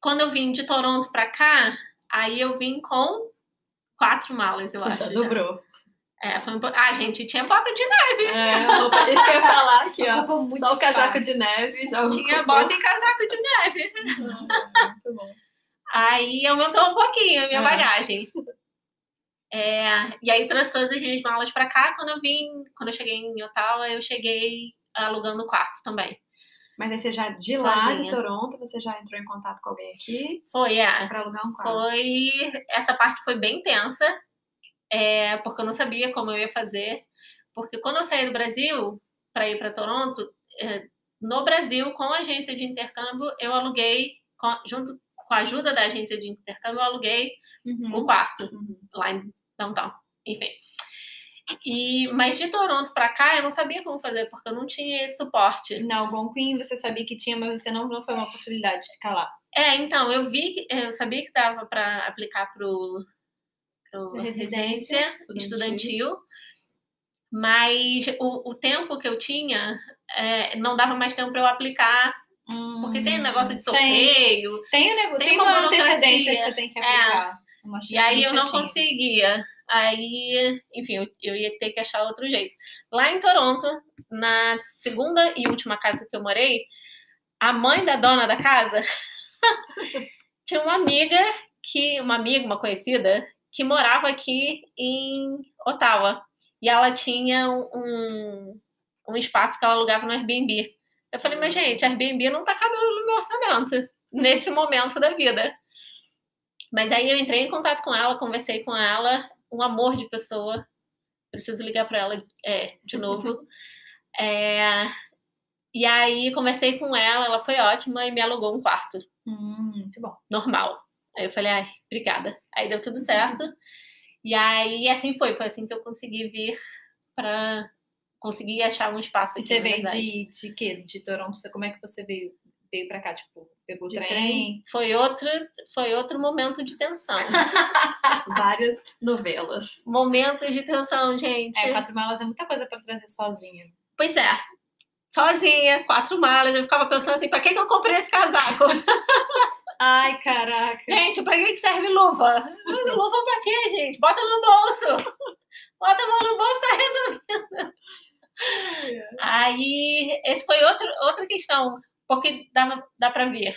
quando eu vim de Toronto para cá, aí eu vim com quatro malas, eu acho. Já. dobrou. É, foi um Ah, gente, tinha bota de neve. É, roupa- isso que eu ia falar aqui, ó. Só o casaco espaço. de neve já Tinha ocupou. bota e casaco de neve. Muito bom. Aí aumentou um pouquinho a minha É. bagagem. É, e aí trouxe todas as minhas malas pra cá. Quando eu vim, quando eu cheguei em Ottawa, eu cheguei alugando o quarto também. Mas aí você já, de lá de Sozinha. Toronto, você já entrou em contato com alguém aqui Foi, é. pra alugar um quarto. Foi. Essa parte foi bem tensa, é, porque eu não sabia como eu ia fazer. Porque quando eu saí do Brasil para ir para Toronto, é, no Brasil, com a agência de intercâmbio, eu aluguei, com- junto com a ajuda da agência de intercâmbio, eu aluguei Uhum. o quarto Uhum. lá em downtown. Enfim. E, mas de Toronto para cá, eu não sabia como fazer, porque eu não tinha esse suporte. Na Algonquin você sabia que tinha, mas você não, não foi uma possibilidade de ficar lá. É, então, eu vi, eu sabia que dava para aplicar pro, pro Residência residência estudantil, mas o, o tempo que eu tinha é, não dava mais tempo para eu aplicar, porque tem negócio de Hum, Tem, sorteio, tem, um nego- Tem tem uma uma, antecedência que você tem que aplicar. Uma e aí eu não conseguia. Aí, enfim, eu, eu ia ter que achar outro jeito. Lá em Toronto, na segunda e última casa que eu morei, a mãe da dona da casa tinha uma amiga que, uma amiga, uma conhecida, que morava aqui em Ottawa. E ela tinha um, um espaço que ela alugava no Airbnb. Eu falei, mas gente, Airbnb não tá cabendo no meu orçamento nesse momento da vida. Mas aí eu entrei em contato com ela, conversei com ela, um amor de pessoa. Preciso ligar para ela é, de novo. É, e aí conversei com ela, ela foi ótima e me alugou um quarto Hum, muito bom. normal. Aí eu falei, ai, obrigada. Aí deu tudo certo. E aí assim foi, foi assim que eu consegui vir para conseguir achar um espaço E aqui. você na veio de, de quê? De Toronto? Você- Como é que você veio, veio pra cá? Tipo, pegou o trem? trem? Foi outro, foi outro momento de tensão. Várias novelas. Momentos de tensão, gente. É, quatro malas é muita coisa pra trazer sozinha. Pois é. Sozinha, quatro malas. Eu ficava pensando assim, pra que, que eu comprei esse casaco? Ai, caraca. Gente, pra que, serve luva? Luva pra quê, gente? Bota no bolso. Bota a mão no bolso, tá resolvido. Aí, esse foi outro, outra questão. Porque dava, dá pra ver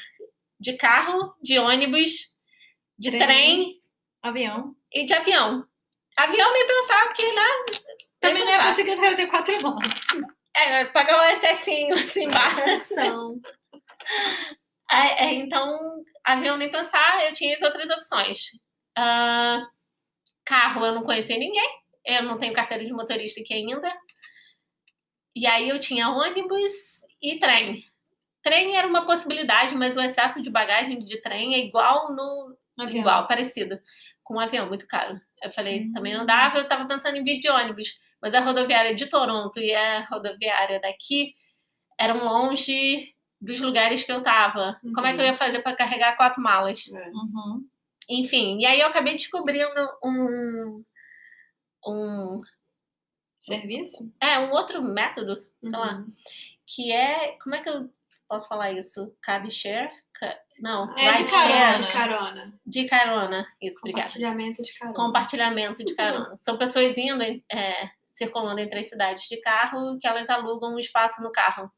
de carro, de ônibus, de Trem. trem, Avião. e de avião. Avião nem pensar, porque, né? Também não ia conseguir trazer quatro malas. É, pagar um excessinho, assim, embaixo. É, é, então, avião nem pensar, eu tinha as outras opções. Ah, carro, eu não conhecia ninguém, eu não tenho carteira de motorista aqui ainda. E aí eu tinha ônibus e trem. Trem era uma possibilidade, mas o excesso de bagagem de trem é igual no. Avião. igual, parecido. Com um avião, muito caro. Eu falei, Hum. também não dava, eu tava pensando em vir de ônibus. Mas a rodoviária de Toronto e a rodoviária daqui eram longe dos lugares que eu tava. Como é que eu ia fazer para carregar quatro malas? É. Uhum. Enfim, e aí eu acabei descobrindo um. um Serviço? é, um outro método, sei lá, Uhum. que é. Como é que eu posso falar isso? Cab share? Ca- Não, É, de ride carona. share. De carona. De carona. Isso, obrigada. Compartilhamento de carona. Compartilhamento de carona. São pessoas indo, é, circulando entre as cidades de carro, que elas alugam um espaço no carro.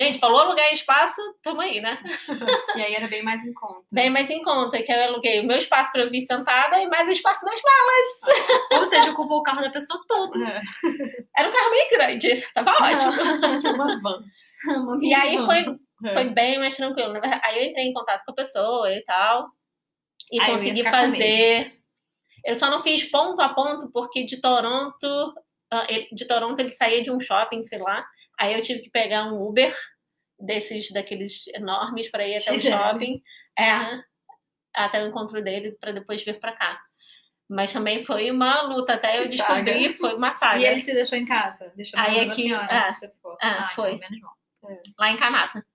Gente, falou alugar espaço, tamo aí, né? E aí era bem mais em conta. Bem mais em conta, que eu aluguei o meu espaço para eu vir sentada e mais o espaço das malas. Ou seja, ocupou o carro da pessoa toda. É. Era um carro meio grande, tava ótimo. Uma van. Uma E aí foi, foi bem mais tranquilo. Verdade, Aí eu entrei em contato com a pessoa e tal. E Aí eu consegui com fazer. Eu só não fiz ponto a ponto, porque de Toronto. ah, De Toronto ele saía de um shopping, sei lá. Aí eu tive que pegar um Uber desses, daqueles enormes, para ir até o shopping. É, até o encontro dele, para depois vir para cá. Mas também foi uma luta, até eu Que descobrir, foi uma saga. E ele te deixou em casa? Deixou Aí aqui- senhora é. que você ficou. É, ah, foi. Então, menos mal. Lá em Canata.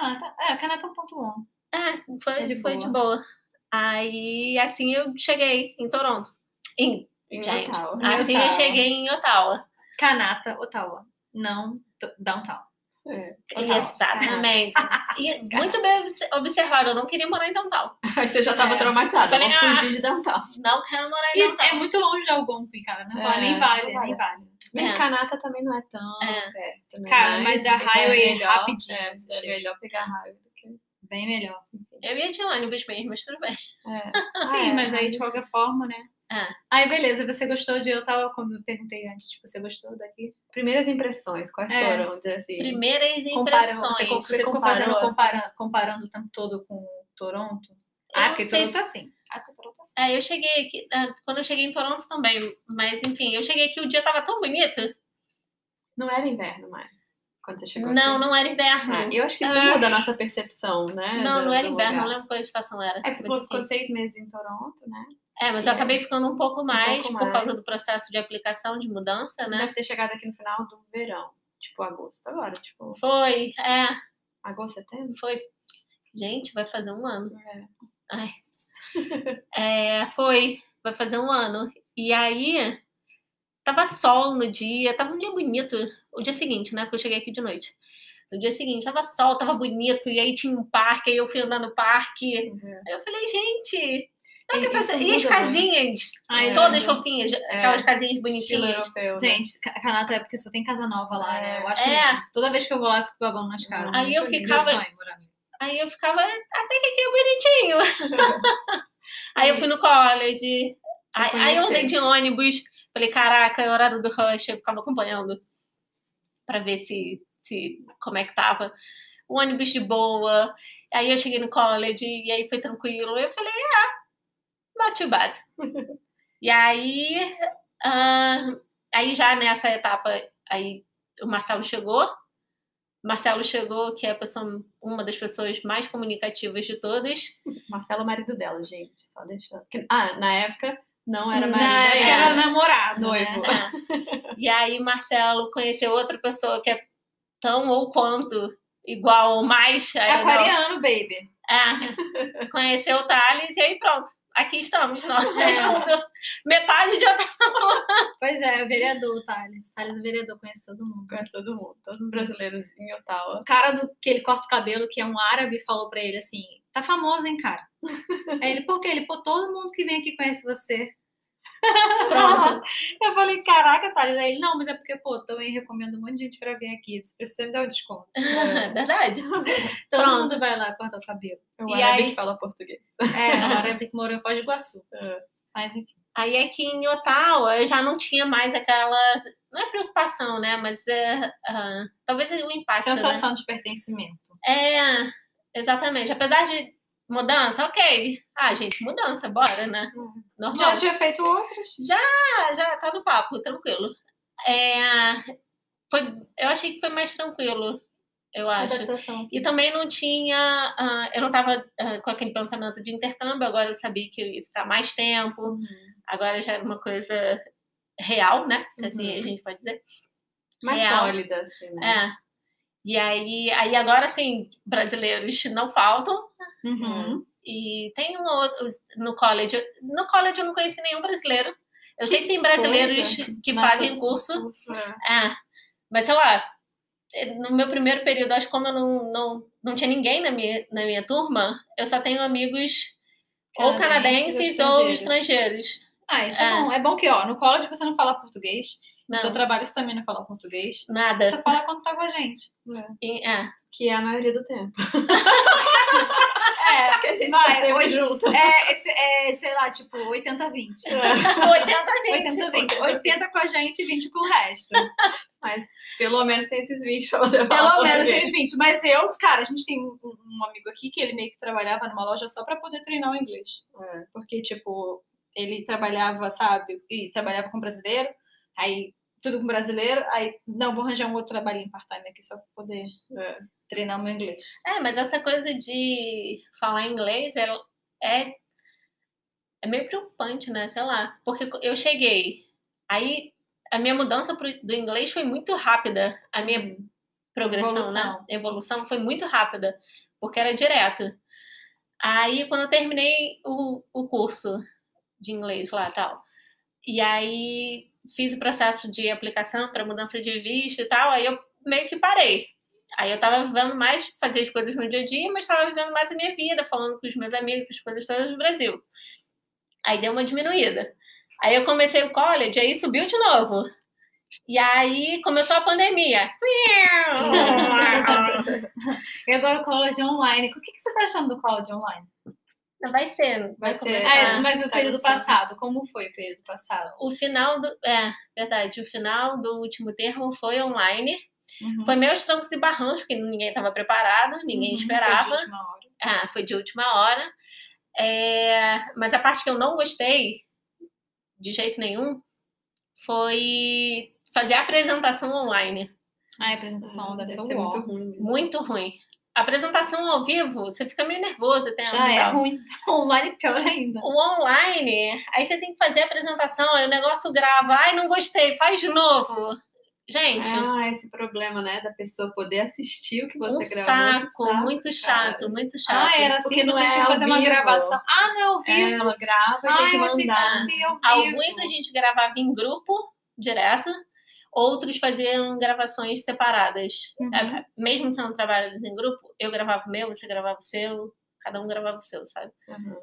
Ah, tá. É, caneta é um ponto bom. É, foi, É de foi boa. de boa. Aí, assim, eu cheguei em Toronto. Em, Em gente, Natal. assim eu Ottawa. cheguei em Ottawa. Canata, Ottawa. Não downtown. É. Exatamente. E muito bem obs- observado, eu não queria morar em downtown. Aí você já tava É. traumatizada. Falei, Vamos ah. fugir de downtown. Não quero morar em E downtown. é muito longe de Algonquin, cara. Não É, nem vale, nem vale. Bem, É. Também não é tão É. perto. né? Cara, mas a é highway é melhor- rapidinho, É, é melhor pegar highway do que... Bem melhor. Eu ia de ônibus mesmo, mas tudo bem. É. Sim, é, mas aí de qualquer forma, né? É. Aí, beleza, você gostou de. Eu tava, como eu perguntei antes, tipo, você gostou daqui? Primeiras impressões, quais É. foram? De, assim, Primeiras Comparando, impressões. você, você Você ficou comparou, fazendo assim? compara, comparando o tempo todo com Toronto? Eu Ah, não porque sei Toronto se- é assim. Ah, porque Toronto é assim. É, eu cheguei aqui, ah, quando eu cheguei em Toronto também, mas enfim, eu cheguei aqui, o dia tava tão bonito. Não era inverno mais, quando você chegou Não, aqui. não era inverno. Ah, eu acho que isso Ah. muda a nossa percepção, né? Não, do- não era inverno, não lugar. lembro qual estação era. É que você ficou seis meses em Toronto, né? É, mas eu É. acabei ficando um pouco mais pouco por mais. causa do processo de aplicação de mudança, Você né? deve ter chegado aqui no final do verão, tipo agosto agora, tipo Foi, é, agosto, setembro. foi. Gente, vai fazer um ano. É. Ai. É, foi, vai fazer um ano. E aí, tava sol no dia, tava um dia bonito. O dia seguinte, né? Porque eu cheguei aqui de noite. No dia seguinte, tava sol, tava bonito, e aí tinha um parque, aí eu fui andar no parque. Aí eu falei, gente. olha E essas- isso e as né? casinhas? Ai, todas lindo. fofinhas, aquelas casinhas bonitinhas. europeu. né? Gente, Ca- Canadá é porque só tem casa nova lá, né? Eu acho É. lindo. Toda vez que eu vou lá, eu fico babando nas casas. Aí eu é ficava- sonho. Aí eu ficava, até que aqui é bonitinho. aí eu fui no college. Aí, aí eu andei de ônibus. Falei, caraca, é horário do rush. Eu ficava acompanhando pra ver se, se como é que tava. O ônibus de boa. Aí eu cheguei no college e aí foi tranquilo. Eu falei, ah, not too bad. e aí, ah, aí já nessa etapa, aí o Marcelo chegou. Marcelo chegou, que é pessoa, uma das pessoas mais comunicativas de todas. Marcelo é o marido dela, gente. Só deixando. Ah, na época não era marido. época era era namorado, noivo. né? E aí Marcelo conheceu outra pessoa que é tão ou quanto igual ou mais. Aquariano, baby. É. Conheceu o Thales e aí pronto. Aqui estamos, nós. É. Metade de outra. Pois é, o vereador, o Thales. Thales é vereador, conhece todo mundo. Conhece todo mundo, todos os brasileiros em Ottawa. O cara do que ele corta o cabelo, que é um árabe, falou pra ele assim: tá famoso, hein, cara? Aí ele, por quê? Ele, pô, todo mundo que vem aqui conhece você. Eu falei, caraca, Thales. Aí ele, não, mas é porque, pô, também recomendo um monte de gente pra vir aqui. Você precisa me dar um desconto. É verdade. Todo Pronto. mundo vai lá cortar o cabelo. É o E árabe aí- que fala português. É, o árabe que morou em Foz do Iguaçu. É. Mas enfim. Aí aqui em Ottawa eu já não tinha mais aquela. Não é preocupação, né? Mas é. ah, talvez o impacto. né? Sensação de pertencimento. É, exatamente. Apesar de mudança, ok. Ah, gente, mudança, bora, né? Normal. Já tinha feito outras? Ah, já tá no papo, tranquilo. É, foi, eu achei que foi mais tranquilo, eu acho. Adaptação. E também não tinha. ah, eu não tava ah, com aquele pensamento de intercâmbio, agora eu sabia que eu ia ficar mais tempo. Agora já era uma coisa real, né? Se assim Uhum. a gente pode dizer. Mais Real. sólida, assim, né? É. E aí, aí agora, assim, brasileiros não faltam. Uhum. E tem um outro no college. No college eu não conheci nenhum brasileiro. Eu sei que tem brasileiros que Nossa, fazem curso. É, mas sei lá, no meu primeiro período, acho que como eu não, não, não tinha ninguém na minha, na minha turma, eu só tenho amigos ou Canadenses canadenses ou ou estrangeiros. estrangeiros. Ah, isso é. É. bom. É bom que, ó, no college você não fala português. No Não. seu trabalho você também não fala português. Nada. Você fala quando tá com a gente. E- é. Que é a maioria do tempo. É, Que a gente Vai, tá sempre hoje- junto. é, é, sei lá, tipo, 80-20. 80 20. 80-20. 80 com a gente e 20 com o resto. Mas pelo menos tem esses 20 pra você falar Pelo menos português. esses 20. Mas eu, cara, a gente tem um, um amigo aqui que ele meio que trabalhava numa loja só pra poder treinar o inglês. É. Porque, tipo, ele trabalhava, sabe? E trabalhava com brasileiro, aí tudo com brasileiro, aí, não, vou arranjar um outro trabalhinho part-time aqui só pra poder É. treinar o meu inglês. É, mas essa coisa de falar inglês é, é, é meio preocupante, né? Sei lá. Porque eu cheguei, aí a minha mudança pro, do inglês foi muito rápida. A minha progressão, Evolução. né? Evolução foi muito rápida, porque era direto. Aí, quando eu terminei o, o curso de inglês lá tal, e aí fiz o processo de aplicação para mudança de visto e tal, aí eu meio que parei. Aí eu tava vivendo mais, fazer as coisas no dia a dia, mas tava vivendo mais a minha vida, falando com os meus amigos, as coisas todas do Brasil. Aí deu uma diminuída. Aí eu comecei o college, aí subiu de novo. E aí começou a pandemia. E agora o college online. O que, que você tá achando do college online? Vai ser, vai, Vai ser. começar. Ah, mas o tá período passado, como foi o período passado? O final do. É, verdade. O final do último termo foi online. Uhum. Foi meus trancos e barrancos, porque ninguém estava preparado, ninguém Uhum, foi de esperava. última hora. Ah, foi de última hora. É, mas a parte que eu não gostei, de jeito nenhum, foi fazer a apresentação online. Ah, a apresentação deve ser muito ruim. Muito ruim. Apresentação ao vivo, você fica meio nervoso, tem Já é ruim. Online pior ainda. O online, aí você tem que fazer a apresentação, aí o negócio grava, ai, não gostei, faz de novo. Gente, Ah, esse problema, né? Da pessoa poder assistir o que você um gravou. saco, que muito cara. chato, muito chato. Ah, era assim, Porque não vocês é tinham que fazer uma gravação. Ah, não é ao É, vivo. ela grava e ah, tem que mandar. Alguns a gente gravava em grupo, direto, outros faziam gravações separadas. Uhum. É, mesmo sendo trabalhos em grupo, eu gravava o meu, você gravava o seu, cada um gravava o seu, sabe? Uhum.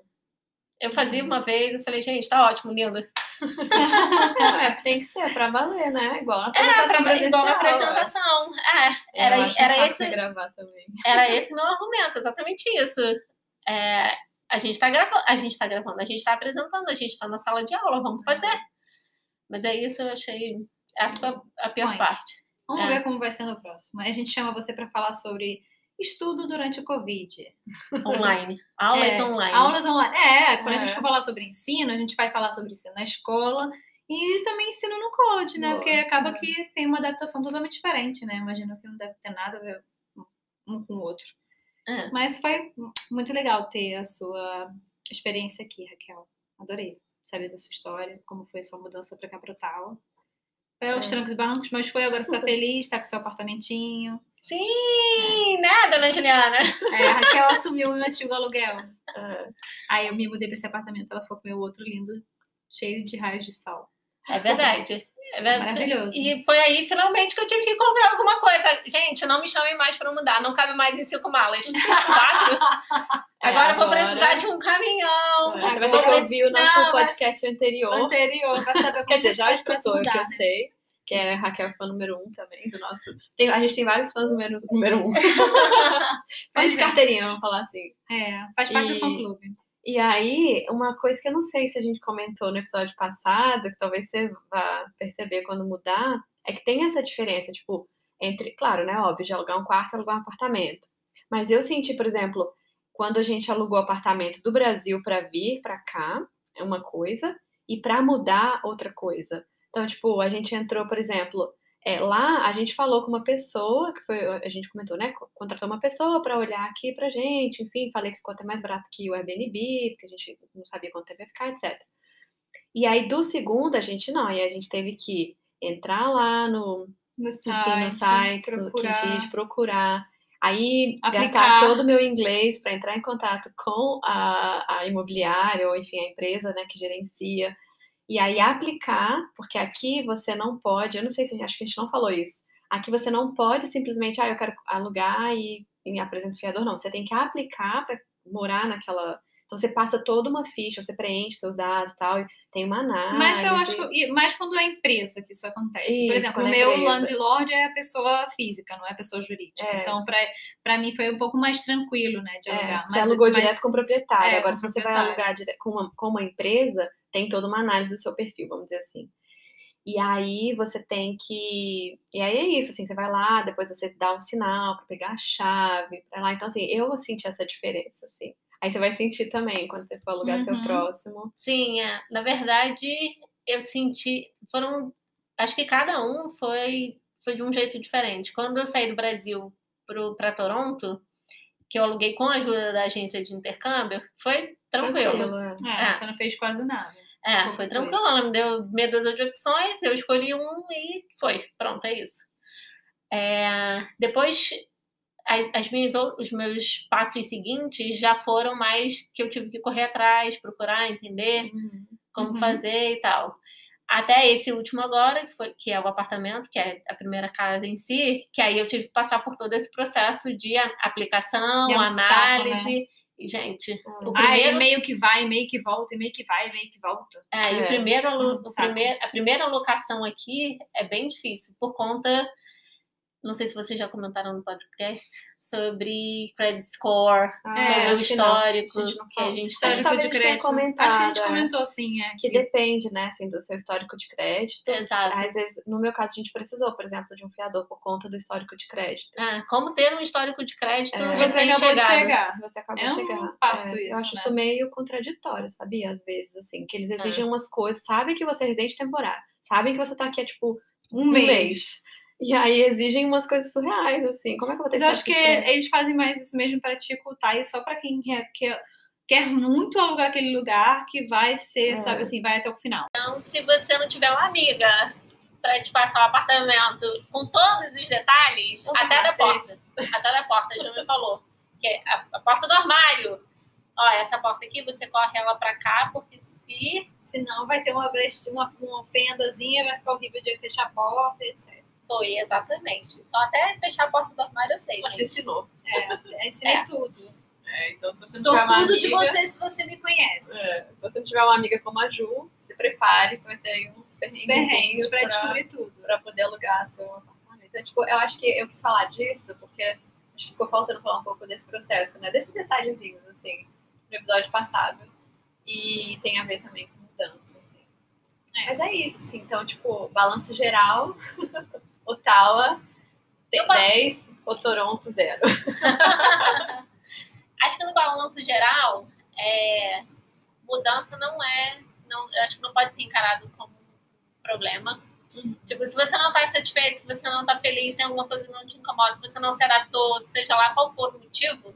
Eu fazia uma vez, eu falei, gente, tá ótimo, linda. É, tem que ser pra valer, né? Igual na É, apresentação pra, igual presencial, apresentação. É, eu era, acho era, esse, gravar também. era esse meu argumento, exatamente isso. É, a gente tá gravando, a gente tá gravando, a gente tá apresentando, a gente tá na sala de aula, vamos fazer. Mas é isso, eu achei. Essa foi a pior Mãe. parte. Vamos É. ver como vai ser no próximo. Aí a gente chama você para falar sobre estudo durante o Covid. Online. Aulas É, online. Aulas online. É, quando a É. gente for falar sobre ensino, a gente vai falar sobre ensino na escola e também ensino no college, né? Boa, Porque acaba é. que tem uma adaptação totalmente diferente, né? Imagino que não deve ter nada a ver um com o outro. É. Mas foi muito legal ter a sua experiência aqui, Raquel. Adorei saber da sua história, como foi sua mudança para cá tal. Foi aos É. trancos e barrancos, mas foi agora você tá feliz, tá com seu apartamentinho. Sim, né, dona Juliana? É, a Raquel assumiu o meu antigo aluguel. É. Aí eu me mudei pra esse apartamento, ela ficou com o meu outro lindo, cheio de raios de sol. É verdade. É verdade. Maravilhoso. E foi aí, finalmente, que eu tive que comprar alguma coisa. Gente, não me chamem mais pra mudar. Não cabe mais em cinco malas. Quatro? É, agora eu vou agora- precisar de um caminhão. É, Você vai ter que ouvir o nosso Não, mas- podcast anterior. Anterior, pra saber Quer dizer, já escutou, que eu né? sei. Que é Raquel fã número um também, do nosso. Tem- a gente tem vários fãs número, número um. Fã de carteirinha, vamos falar assim. É, faz parte E- do fã-clube. E aí, uma coisa que eu não sei se a gente comentou no episódio passado, que talvez você vá perceber quando mudar, é que tem essa diferença, tipo, entre, claro, né, óbvio, de alugar um quarto e alugar um apartamento. Mas eu senti, por exemplo, quando a gente alugou apartamento do Brasil para vir para cá, é uma coisa, e para mudar, outra coisa. Então, tipo, a gente entrou, por exemplo, é, lá a gente falou com uma pessoa, que foi, a gente comentou, né? co- Contratou uma pessoa para olhar aqui pra gente, enfim, falei que ficou até mais barato que o Airbnb, porque a gente não sabia quanto tempo ia ficar, etc. E aí, do segundo, a gente não, e a gente teve que entrar lá no, No enfim, site, no site, no procurar. Kijiji, procurar. Aí, Aplicar. gastar todo o meu inglês para entrar em contato com a, a imobiliária ou, enfim, a empresa né, que gerencia. E aí, aplicar, porque aqui você não pode, eu não sei se acho que a gente não falou isso. Aqui você não pode simplesmente, ah, eu quero alugar e, e apresento o fiador. Não, você tem que aplicar para morar naquela. Então, você passa toda uma ficha, você preenche seus dados e tal, e tem uma análise. Mas eu acho que mais quando é empresa que isso acontece. Isso, Por exemplo, o é meu empresa. landlord é a pessoa física, não é a pessoa jurídica. É. Então, pra mim foi um pouco mais tranquilo, né, de É, alugar. você alugou mas- direto com o proprietário. É, Agora, se você vai alugar com uma, com uma empresa, tem toda uma análise do seu perfil, vamos dizer assim. E aí você tem que. E aí é isso, assim, você vai lá, depois você dá um sinal para pegar a chave, para lá. Então, assim, eu senti essa diferença, assim. Aí você vai sentir também quando você for alugar seu Uhum. próximo. Sim, é. na verdade, eu senti. Foram. Acho que cada um foi, foi de um jeito diferente. Quando eu saí do Brasil para Toronto, que eu aluguei com a ajuda da agência de intercâmbio, foi tranquilo. é. É, É. você não fez quase nada. É, foi tranquilo. Ela me deu meia dúzia de opções, eu escolhi um e foi. Pronto, é isso. É, depois, as, as minhas, os meus passos seguintes já foram mais que eu tive que correr atrás, procurar, entender Uhum. como Uhum. fazer e tal. Até esse último agora, que, foi, que é o apartamento, que é a primeira casa em si, que aí eu tive que passar por todo esse processo de aplicação, E é um saco, análise. E, gente, o Ah, primeiro, meio que vai, meio que volta, e meio que vai, meio que volta. é, e o É. primeiro, alu- Um o saco. primeiro, a primeira alocação aqui é bem difícil, por conta, não sei se vocês já comentaram no podcast, sobre credit score, Ah, sobre o que não. histórico A gente não que a gente que talvez de a gente tenha crédito. Acho que a gente é. comentou sim, é. Que depende, né, assim, do seu histórico de crédito. Exato. Às vezes, no meu caso, a gente precisou, por exemplo, de um fiador por conta do histórico de crédito. Ah, como ter um histórico de crédito É. Se você acabou de chegar. Se você acabou É de um chegar. parto É, isso, eu acho né? isso meio contraditório, sabia? Às vezes, assim, que eles exigem É. umas coisas, sabem que você é residente temporário, sabem que você tá aqui há, tipo, Um um mês. mês. E aí exigem umas coisas surreais, assim. Como é que eu vou ter Mas eu acho que eles fazem mais isso mesmo para dificultar e só para quem quer, quer, quer muito alugar aquele lugar que vai ser, É. sabe assim, vai até o final. Então, se você não tiver uma amiga para te passar o apartamento com todos os detalhes, até da porta. Até da porta, a me falou. Que é a, a porta do armário. Ó, essa porta aqui, você corre ela para cá, porque se Senão vai ter uma, brecha, uma, uma fendazinha, vai ficar horrível de fechar a porta, etc. foi, exatamente. Então, até fechar a porta do armário, eu sei, Ela te ensinou. É, ensinei É. tudo. É, então, se você Sou tudo de amiga- você se você me conhece. É, se você não tiver uma amiga como a Ju, se prepare, você vai ter aí uns perrengues pra- descobrir tudo. para poder alugar seu apartamento. Então, tipo, eu acho que eu quis falar disso porque acho que ficou faltando falar um pouco desse processo, né? Desses detalhezinhos, assim, no episódio passado. E tem a ver também com mudança, assim. É. Mas é isso, assim. Então, tipo, balanço geral, Ottawa tem Eu ba- 10, o Toronto 0. Acho que no balanço geral, é, mudança não é. Não, acho que não pode ser encarado como um problema. Uhum. Tipo, se você não está satisfeito, se você não está feliz, tem alguma coisa que não te incomoda, se você não se adaptou, seja lá qual for o motivo,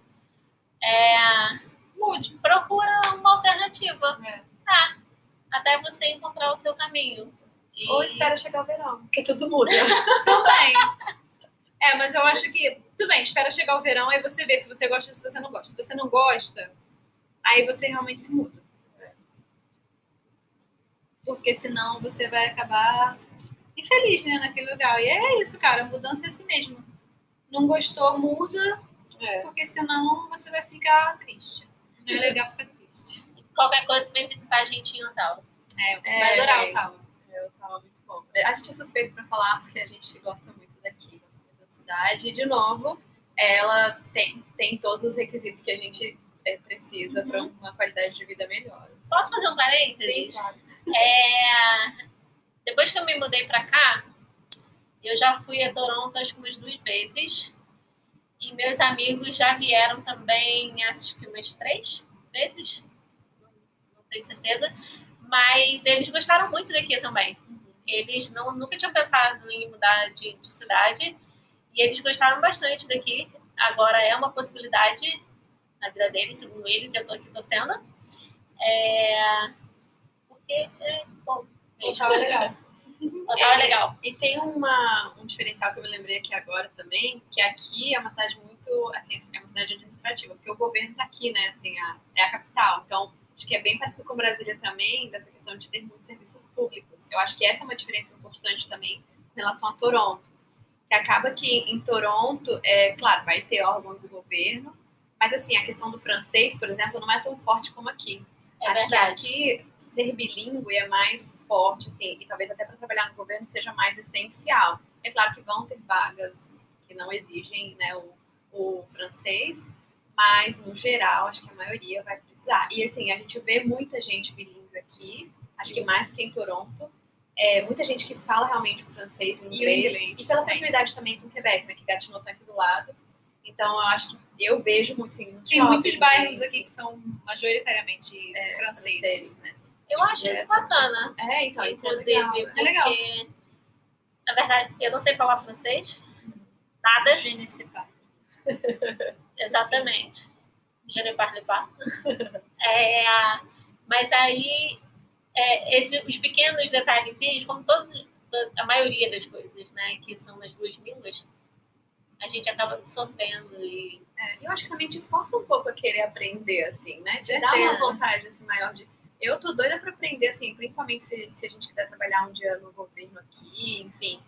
é, mude, procura uma alternativa. É. Tá, até você encontrar o seu caminho. E- Ou espera chegar o verão, porque tudo muda. Também. É, mas eu acho que, tudo bem, espera chegar o verão, aí você vê se você gosta ou se você não gosta. Se você não gosta, aí você realmente se muda. Porque senão você vai acabar infeliz, né, naquele lugar. E é isso, cara, mudança é assim mesmo. Não gostou, muda, É. porque senão você vai ficar triste. Não é legal ficar triste. Qualquer coisa, você vem visitar a gente em Natal. É, você É, vai adorar vai. o tal. Tava muito bom. A gente é suspeito pra falar porque a gente gosta muito daqui, gosta muito da cidade. E, de novo, ela tem, tem todos os requisitos que a gente é, precisa para uma qualidade de vida melhor. Posso fazer um parênteses? claro. É, Depois que eu me mudei pra cá, eu já fui a Toronto acho que umas duas vezes. E meus amigos já vieram também, acho que umas três vezes. Não, não tenho certeza. Mas eles gostaram muito daqui também. Eles não, nunca tinham pensado em mudar de, de cidade. E eles gostaram bastante daqui. Agora é uma possibilidade na vida deles, segundo eles. Eu tô aqui torcendo. É, porque é bom. Ottawa é legal. Natal é, legal. E tem uma, um diferencial que eu me lembrei aqui agora também, que aqui é uma cidade muito, assim, é uma cidade administrativa, porque o governo tá aqui, né, assim, a, é a capital. Então, acho que é bem parecido com Brasília também, dessa questão de ter muitos serviços públicos. Eu acho que essa é uma diferença importante também em relação a Toronto. Que acaba que em Toronto, é claro, vai ter órgãos do governo, mas assim, a questão do francês, por exemplo, não é tão forte como aqui. É Acho verdade. que aqui ser bilíngue é mais forte, assim, e talvez até para trabalhar no governo seja mais essencial. É claro que vão ter vagas que não exigem né, o, o francês, mas no geral, acho que a maioria vai precisar. E assim, a gente vê muita gente bilíngue aqui, acho que mais que em Toronto. É, muita gente que fala realmente o francês e o E o inglês. inglês, E pela tem. proximidade também com o Quebec, né? Que Gatineau tá aqui do lado. Então, eu acho que eu vejo muito, assim, Tem shoppings, muitos bairros aqui que são majoritariamente É, franceses, franceses. né? Eu acho isso bacana. É, então, isso é Inclusive, legal. né? É legal. porque, na verdade, eu não sei falar francês. Nada. Je ne sais pas. Exatamente. Je ne parle pas. É, mas aí, é, esse- os pequenos detalhezinhos, como todos, a maioria das coisas, né, que são nas duas línguas, a gente acaba absorvendo e É, eu acho que também te força um pouco a querer aprender, assim, né? Te dá uma vontade, assim, maior de... Eu tô doida pra aprender, assim, principalmente se, se a gente quiser trabalhar um dia no governo aqui, enfim.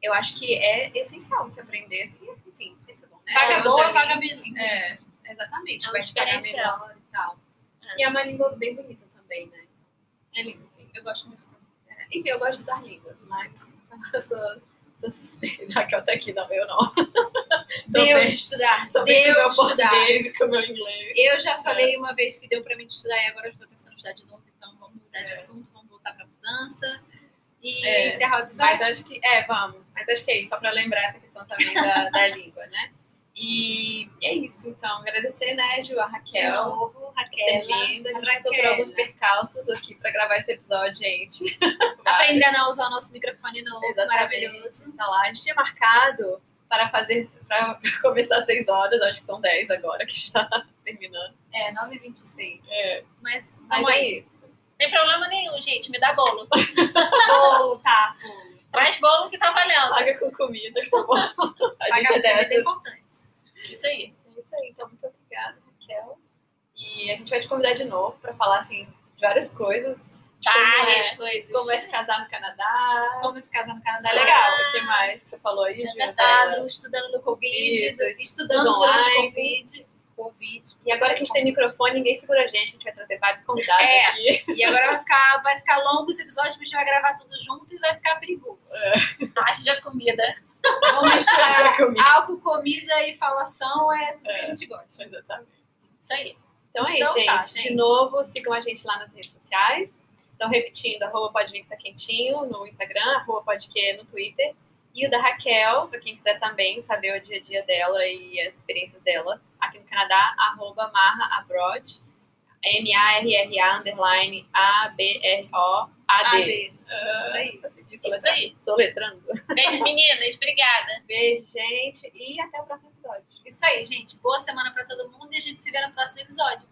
Eu acho que é essencial você aprender, assim, enfim, sempre bom, né? Vaga É boa, língua. bilíngue. É, exatamente. É um diferencial. melhor e tal. É. E é uma língua bem bonita também, né? É lindo. Eu gosto muito também. É, enfim, eu gosto de estudar línguas, mas eu sou, sou suspeita. Raquel tá aqui, não, eu não. Deu de estudar. Tô bem com Deu meu estudar. português com o meu inglês. Eu já falei uma vez que deu pra mim de estudar e agora eu estou pensando em estudar de novo, então vamos mudar de É. assunto, vamos voltar pra mudança e É, encerrar o episódio. Mas acho que, é, vamos. Mas acho que é isso, só pra lembrar essa questão também da, da língua, né? E é isso, então. Agradecer, né, Ju, a De Raquel, novo, por ter Raquel. vindo. A gente Raquel. passou por alguns percalços aqui pra gravar esse episódio, gente. Aprendendo a usar o nosso microfone novo, Exatamente. maravilhoso. Tá lá. A gente tinha marcado para fazer, para começar às 6 horas, acho que são 10 agora que está terminando. É, 9h26. É, Mas mas é aí. isso. não tem problema nenhum, gente. Me dá bolo. Bolo, tá. bolo. Traz bolo que tá valendo. Paga com comida, que tá bom. A Pagar gente é dessa. é importante. Isso aí. É isso aí, então muito obrigada, Raquel. E a gente vai te convidar de novo para falar assim de várias coisas. Várias como, é, coisas. como é se casar no Canadá. Como se casar no Canadá é legal. O que mais que você falou aí, É Ju? Tá, estudando no Covid, Isso, estudando durante o. Covid. Covid. E agora que a gente tem microfone, ninguém segura a gente, a gente vai trazer vários convidados É. aqui. E agora vai ficar, vai ficar longo esse episódio, porque a gente vai gravar tudo junto e vai ficar perigoso. Haja comida. Vamos misturar Já comi. álcool, comida e falação, é tudo que É. a gente gosta. Exatamente. Isso aí. Então é Então isso, gente. tá, De gente. novo, sigam a gente lá nas redes sociais. Então, repetindo, arroba pode vir que tá quentinho no Instagram, arroba pode que no Twitter. E o da Raquel, para quem quiser também saber o dia a dia dela e as experiências dela aqui no Canadá, arroba marra abroad, M-A-R-R-A, underline A-B-R-O-A-D. AD. Isso aí. Consegui Isso soletrar. aí. Soletrando. Beijo, meninas. Obrigada. Beijo, gente, e até o próximo episódio. Isso aí, gente. Boa semana pra todo mundo e a gente se vê no próximo episódio.